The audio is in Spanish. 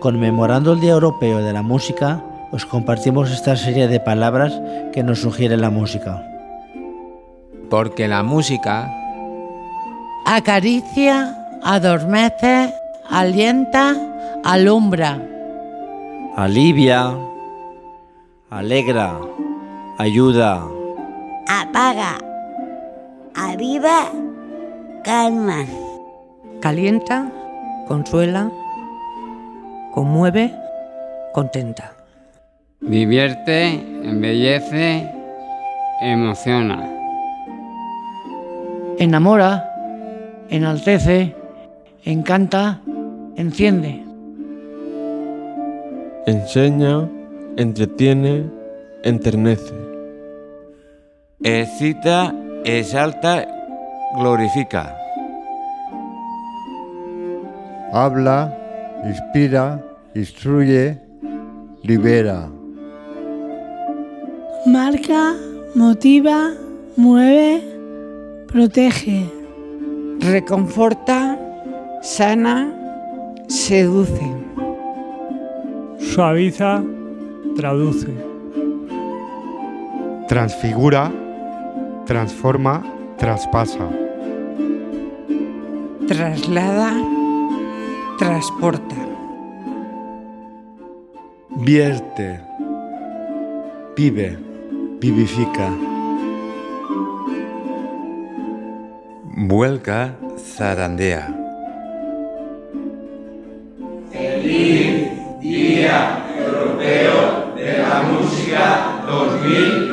conmemorando el Día Europeo de la Música, os compartimos esta serie de palabras que nos sugiere la música. Porque la música acaricia, adormece, alienta, alumbra, alivia, alegra, ayuda, apaga, aviva, calma, calienta, consuela, conmueve, contenta. Divierte, embellece, emociona. Enamora, enaltece, encanta, enciende. Enseña, entretiene, enternece. Excita, exalta, glorifica. Habla, inspira, instruye, libera. Marca, motiva, mueve, protege. Reconforta, sana, seduce. Suaviza, traduce. Transfigura, transforma, traspasa. Traslada, transporta. Vierte, vive, vivifica. Vuelca, zarandea. Feliz Día Europeo de la Música 2022.